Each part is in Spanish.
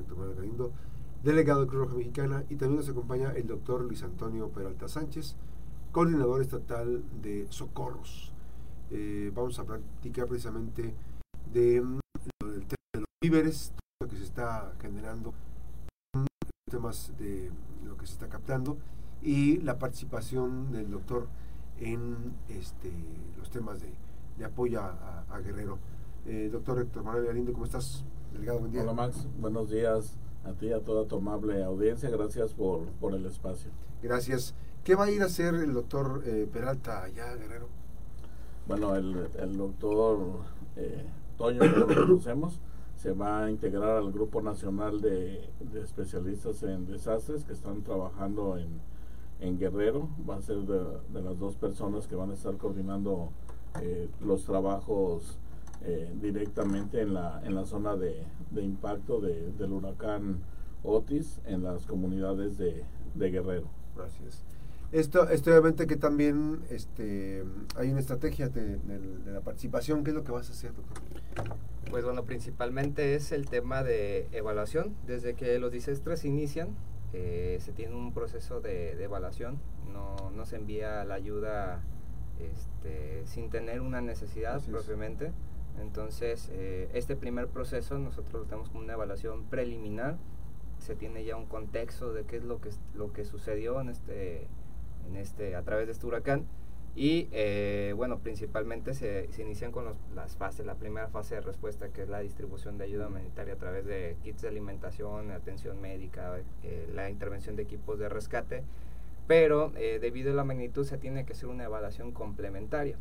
doctor Manuel Galindo, delegado de Cruz Roja Mexicana, y también nos acompaña el doctor Luis Antonio Peralta Sánchez, coordinador estatal de Socorros. Eh, vamos a platicar precisamente de, mm, del tema de los víveres, lo que se está generando, temas de lo que se está captando y la participación del doctor en este, los temas de, apoyo a, Guerrero. Eh, doctor Héctor Manuel Galindo, ¿cómo estás? Delegado, buen día. Hola Max, buenos días a ti y a toda tu amable audiencia. Gracias por, por el espacio. Gracias. ¿Qué va a ir a hacer el doctor eh, Peralta allá, Guerrero? Bueno, el, el doctor eh, Toño, que lo conocemos, se va a integrar al Grupo Nacional de, de Especialistas en Desastres que están trabajando en, en Guerrero. Va a ser de, de, las dos personas que van a estar coordinando eh, los trabajos eh, directamente en la, en la zona de, de impacto de, del huracán Otis en las comunidades de, de Guerrero. Gracias. Esto, esto obviamente que también este, hay una estrategia de, la participación. ¿Qué es lo que vas a hacer, doctor? Pues bueno, principalmente es el tema de evaluación. Desde que los desastres inician, eh, se tiene un proceso de, evaluación. No, no, se envía la ayuda este, sin tener una necesidad propiamente. Entonces, eh, este primer proceso nosotros lo tenemos como una evaluación preliminar. Se tiene ya un contexto de qué es lo que, lo que sucedió en este en este, a través de este huracán. Y eh, bueno, principalmente se, se inician con las fases, la primera fase de respuesta que es la distribución de ayuda humanitaria a través de kits de alimentación, atención médica, eh, la intervención de equipos de rescate, pero debido a la magnitud se tiene que hacer una evaluación complementaria.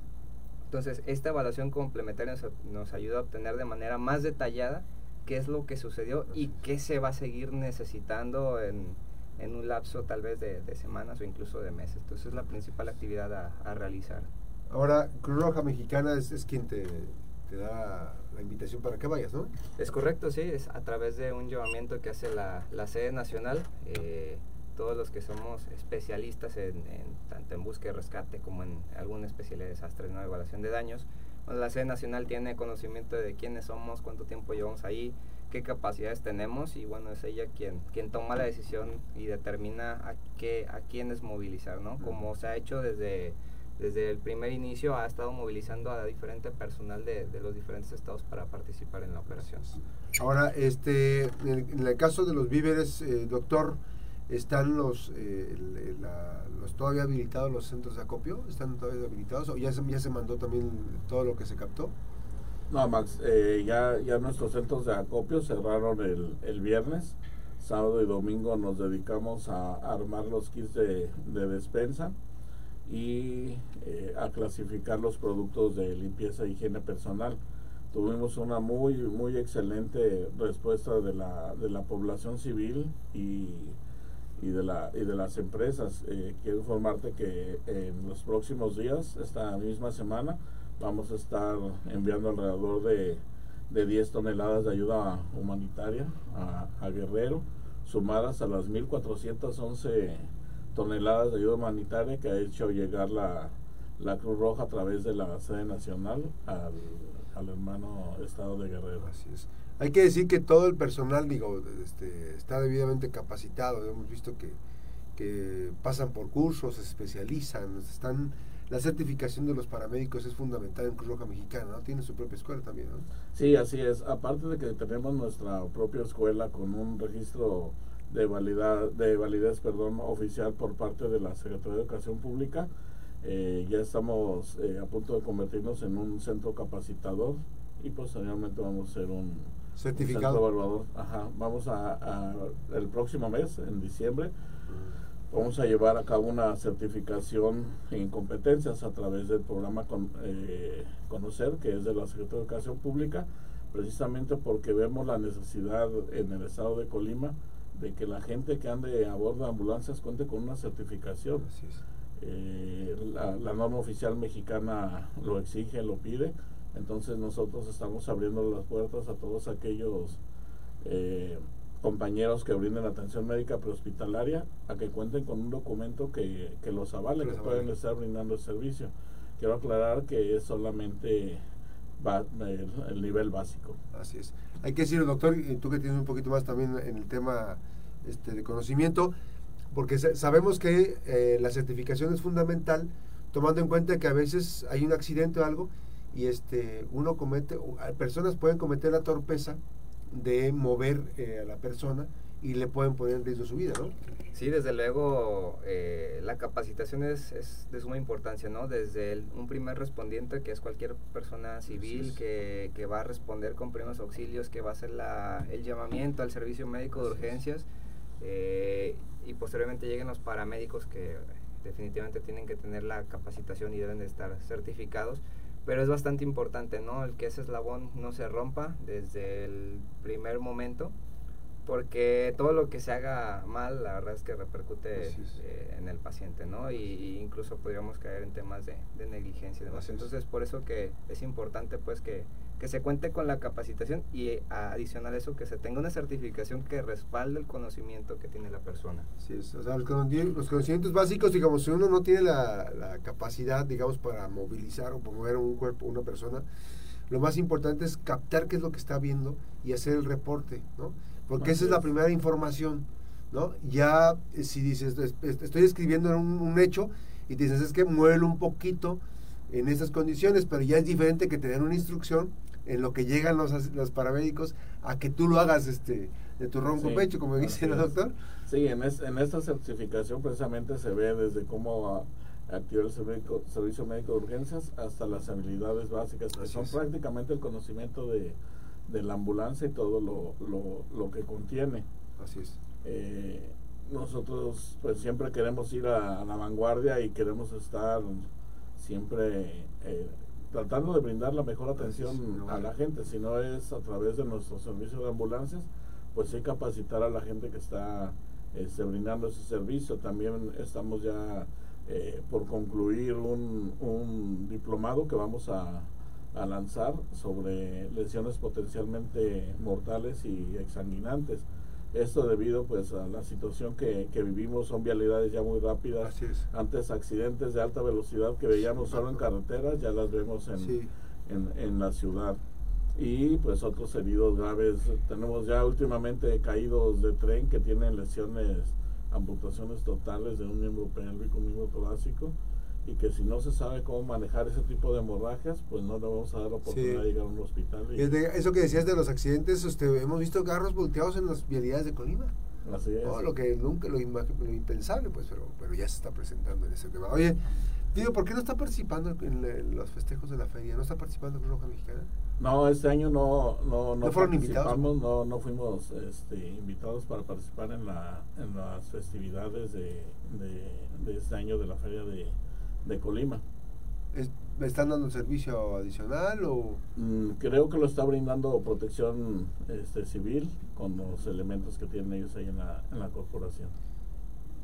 Entonces, esta evaluación complementaria nos, nos ayuda a obtener de manera más detallada qué es lo que sucedió y qué se va a seguir necesitando en, en un lapso tal vez de, semanas o incluso de meses. Entonces es la principal actividad a, realizar. Ahora, Cruz Roja Mexicana es, quien te, te, da la invitación para que vayas, ¿no? Es correcto, sí, es a través de un llamamiento que hace la, la sede nacional. Eh, todos los que somos especialistas en, tanto en búsqueda y rescate como en alguna especialidad de desastres, ¿no? evaluación de daños. la sede nacional tiene conocimiento de quiénes somos, cuánto tiempo llevamos ahí, qué capacidades tenemos y bueno, es ella quien, quien toma la decisión y determina a, qué, a quiénes movilizar, ¿no? Como se ha hecho desde, desde el primer inicio, ha estado movilizando a diferente personal de, de los diferentes estados para participar en la operación. Ahora, este, en el, caso de los víveres, eh, doctor, ¿están los, eh, todavía habilitados los centros de acopio? ¿Están todavía habilitados o ya se, ya se mandó también todo lo que se captó? No, Max, eh, ya, ya nuestros centros de acopio cerraron el, el viernes. Sábado y domingo nos dedicamos a armar los kits de, de despensa y eh, a clasificar los productos de limpieza e higiene personal. Tuvimos una muy, muy excelente respuesta de la, de la población civil y, y de las empresas. Eh, quiero informarte que en los próximos días, esta misma semana, Vamos a estar enviando alrededor de, de 10 toneladas de ayuda humanitaria a, Guerrero, sumadas a las 1.411 toneladas de ayuda humanitaria que ha hecho llegar la, la Cruz Roja a través de la sede nacional al, al hermano estado de Guerrero. Así es. Hay que decir que todo el personal, digo, este, está debidamente capacitado. Hemos visto que, que pasan por cursos, se especializan, están la certificación de los paramédicos es fundamental en Cruz Roja Mexicana, ¿no? Tiene su propia escuela también, ¿no? Sí, así es. Aparte de que tenemos nuestra propia escuela con un registro de validad, de validez, perdón, oficial por parte de la Secretaría de Educación Pública, eh, ya estamos eh, a punto de convertirnos en un centro capacitador y posteriormente vamos a ser un certificado evaluador. Ajá, vamos a, el próximo mes, en diciembre, Vamos a llevar a cabo una certificación en competencias a través del programa eh, Conocer, que es de la Secretaría de Educación Pública, precisamente porque vemos la necesidad en el estado de Colima de que la gente que ande a bordo de ambulancias cuente con una certificación. Eh, la, norma oficial mexicana lo exige, lo pide, entonces nosotros estamos abriendo las puertas a todos aquellos eh, compañeros que brinden atención médica prehospitalaria a que cuenten con un documento que, que los avale, que, pueden estar brindando el servicio. Quiero aclarar que es solamente el, nivel básico. Así es. hay que decirlo, doctor, y tú que tienes un poquito más también en el tema este, de conocimiento, porque sabemos que eh, la certificación es fundamental, tomando en cuenta que a veces hay un accidente o algo y este uno comete, personas pueden cometer la torpeza de mover eh, a la persona y le pueden poner en riesgo su vida, ¿no? Sí, desde luego eh, la capacitación es, es, de suma importancia, ¿no? Desde un primer respondiente, que es cualquier persona civil que, que, va a responder con primeros auxilios, que va a hacer la, el llamamiento al servicio médico de urgencias, eh, y posteriormente lleguen los paramédicos que definitivamente tienen que tener la capacitación y deben de estar certificados pero es bastante importante, ¿no? El que ese eslabón no se rompa desde el primer momento porque todo lo que se haga mal, la verdad es que repercute eh, en el paciente, ¿no? Y, incluso podríamos caer en temas de, negligencia y demás. Entonces, por eso que es importante, pues, que, que, se cuente con la capacitación y adicional a eso, que se tenga una certificación que respalde el conocimiento que tiene la persona. Sí, o sea, los, conocimientos básicos, digamos, si uno no tiene la, la capacidad, digamos, para movilizar o mover un cuerpo, una persona, lo más importante es captar qué es lo que está viendo y hacer el reporte, ¿no? porque esa es la primera información, ¿no? Ya eh, si dices, estoy escribiendo un, un hecho y dices, es que muévelo un poquito en esas condiciones, pero ya es diferente que tener una instrucción en lo que llegan los, los paramédicos a que tú lo hagas este de tu ronco pecho, como dice el doctor. Sí, en, en esta certificación precisamente se ve desde cómo activar el servicio, servicio médico de urgencias hasta las habilidades básicas, que son prácticamente el conocimiento de, de la ambulancia y todo lo, lo, que contiene. Así es. Eh, nosotros pues siempre queremos ir a, la vanguardia y queremos estar siempre eh, tratando de brindar la mejor atención a la gente, si no es a través de nuestro servicio de ambulancias, pues sí capacitar a la gente que está este, brindando ese servicio. También estamos ya eh, por concluir un, un diplomado que vamos a, a lanzar sobre lesiones potencialmente mortales y exsanguinantes. Esto debido pues a la situación que, que vivimos, son vialidades ya muy rápidas. Antes accidentes de alta velocidad que veíamos solo en carreteras, ya las vemos en, en, en, la ciudad. Y pues otros heridos graves. Tenemos ya últimamente caídos de tren que tienen lesiones, amputaciones totales de un miembro pélvico, un miembro torácico y que si no se sabe cómo manejar ese tipo de hemorragias, pues no le vamos a dar la oportunidad de llegar a un hospital. Y eso que decías de los accidentes, este, hemos visto carros volteados en las vialidades de Colima. Así es. lo que nunca, lo, lo, impensable, pues, pero, pero ya se está presentando en ese tema. Oye, digo, ¿por qué no está participando en, los festejos de la feria? ¿No está participando en Roja Mexicana? No, este año no, no, no, fueron invitados. No, no fuimos este, invitados para participar en, la, en las festividades de, de, de este año de la feria de de Colima. ¿Me están dando un servicio adicional o...? Mm, creo que lo está brindando protección este, civil con los elementos que tienen ellos ahí en la, en la corporación.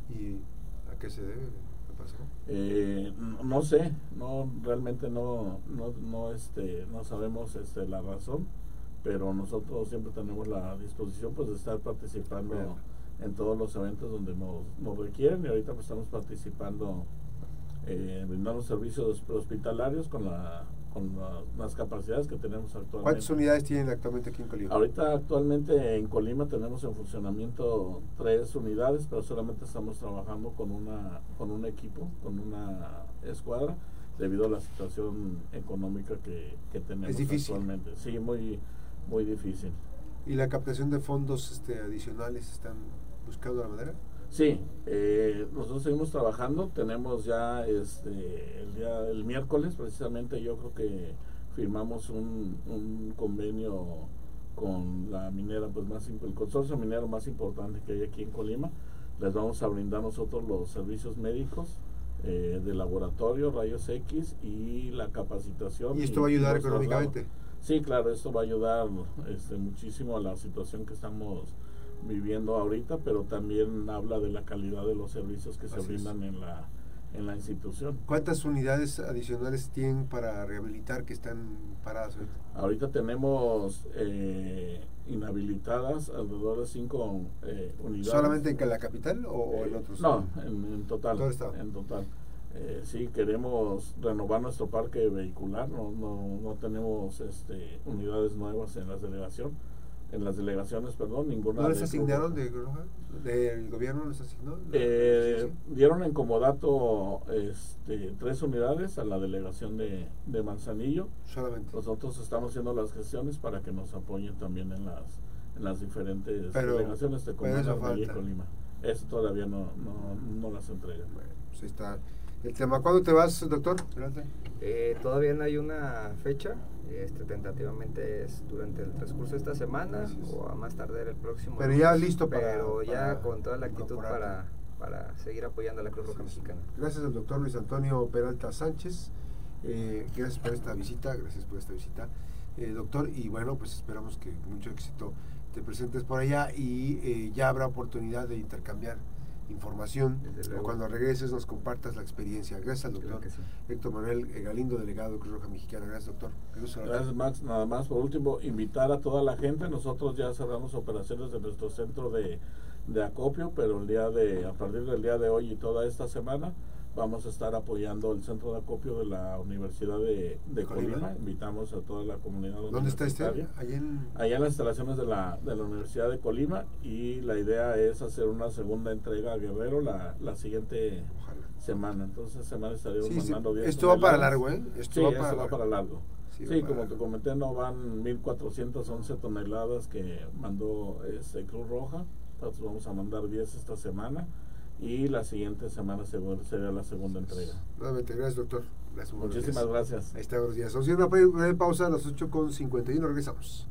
¿Y a qué se debe? ¿Qué pasó? Eh, no, sé, no realmente no, no, no, este, no sabemos este, la razón, pero nosotros siempre tenemos la disposición pues de estar participando en todos los eventos donde nos, nos requieren y ahorita pues estamos participando eh, brindando servicios hospitalarios con, la, con las capacidades que tenemos actualmente. ¿Cuántas unidades tienen actualmente aquí en Colima? Ahorita actualmente en Colima tenemos en funcionamiento tres unidades, pero solamente estamos trabajando con una con un equipo, con una escuadra, debido a la situación económica que, que tenemos actualmente. Sí, muy, muy difícil. ¿Y la captación de fondos este, adicionales están buscando la manera? Sí, eh, nosotros seguimos trabajando, tenemos ya este, el día el miércoles precisamente yo creo que firmamos un, un convenio con la minera pues más el consorcio minero más importante que hay aquí en Colima. Les vamos a brindar nosotros los servicios médicos eh, de laboratorio, rayos X y la capacitación. ¿Y esto va a ayudar económicamente? Sí, claro, esto va a ayudar este, muchísimo a la situación que estamos viviendo ahorita, pero también habla de la calidad de los servicios que se brindan en la, en la institución. ¿Cuántas unidades adicionales tienen para rehabilitar que están paradas ahorita? tenemos eh, inhabilitadas alrededor de cinco eh, unidades. ¿Solamente en la capital o, en otros? No, en, total. En total. Eh, sí, queremos renovar nuestro parque vehicular, no, no, no tenemos este, unidades nuevas en la delegación en las delegaciones, perdón, ninguna. ¿No les de asignaron de Roja? ¿Del gobierno les asignó? Eh, dieron en comodato este, tres unidades a la delegación de, de Manzanillo. Solamente. Nosotros estamos haciendo las gestiones para que nos apoyen también en las, en las diferentes Pero- delegaciones de Comuna y. Colima. Eso todavía no, no, no las entregan. Bueno, pues está el tema. ¿Cuándo te vas, doctor? Eh, todavía no hay una fecha, este, tentativamente es durante el transcurso de esta semana o a más tardar el próximo. Pero ya listo para- Pero ya para con toda la actitud para, para seguir apoyando a la Cruz Roja. Mexicana. Gracias al doctor Luis Antonio Peralta Sánchez. Eh, gracias por esta visita, gracias por esta visita, eh, doctor. Y bueno, pues esperamos que con mucho éxito te presentes por allá y eh, ya habrá oportunidad de intercambiar información o cuando regreses nos compartas la experiencia. Gracias al doctor sí. Héctor Manuel Galindo, delegado de Cruz Roja Mexicana. Gracias, doctor. Gracias, Max. Nada más, por último, invitar a toda la gente. Nosotros ya cerramos operaciones de nuestro centro de, de acopio, pero el día de, a partir del día de hoy y toda esta semana, vamos a estar apoyando el centro de acopio de la Universidad de, de Colima. Colima. Invitamos a toda la comunidad ¿Dónde está este? Allá en... Allá en las instalaciones de la, de la Universidad de Colima y la idea es hacer una segunda entrega a Guerrero la, la siguiente Ojalá. semana. Entonces, semana estaremos Sí, sí. mandando 10 Esto va para largo, ¿eh? Esto sí, va esto para va largo. para largo. Sí, Sí, va para como te comenté, no van 1.411 toneladas que mandó este, Cruz Roja. Nosotros vamos a mandar 10 esta semana y la siguiente semana sería la segunda entrega. Nuevamente, gracias, doctor. Gracias, Muchísimas días. gracias. Ahí está, buenos días. Vamos a ir a una pausa a las 8.51. Regresamos.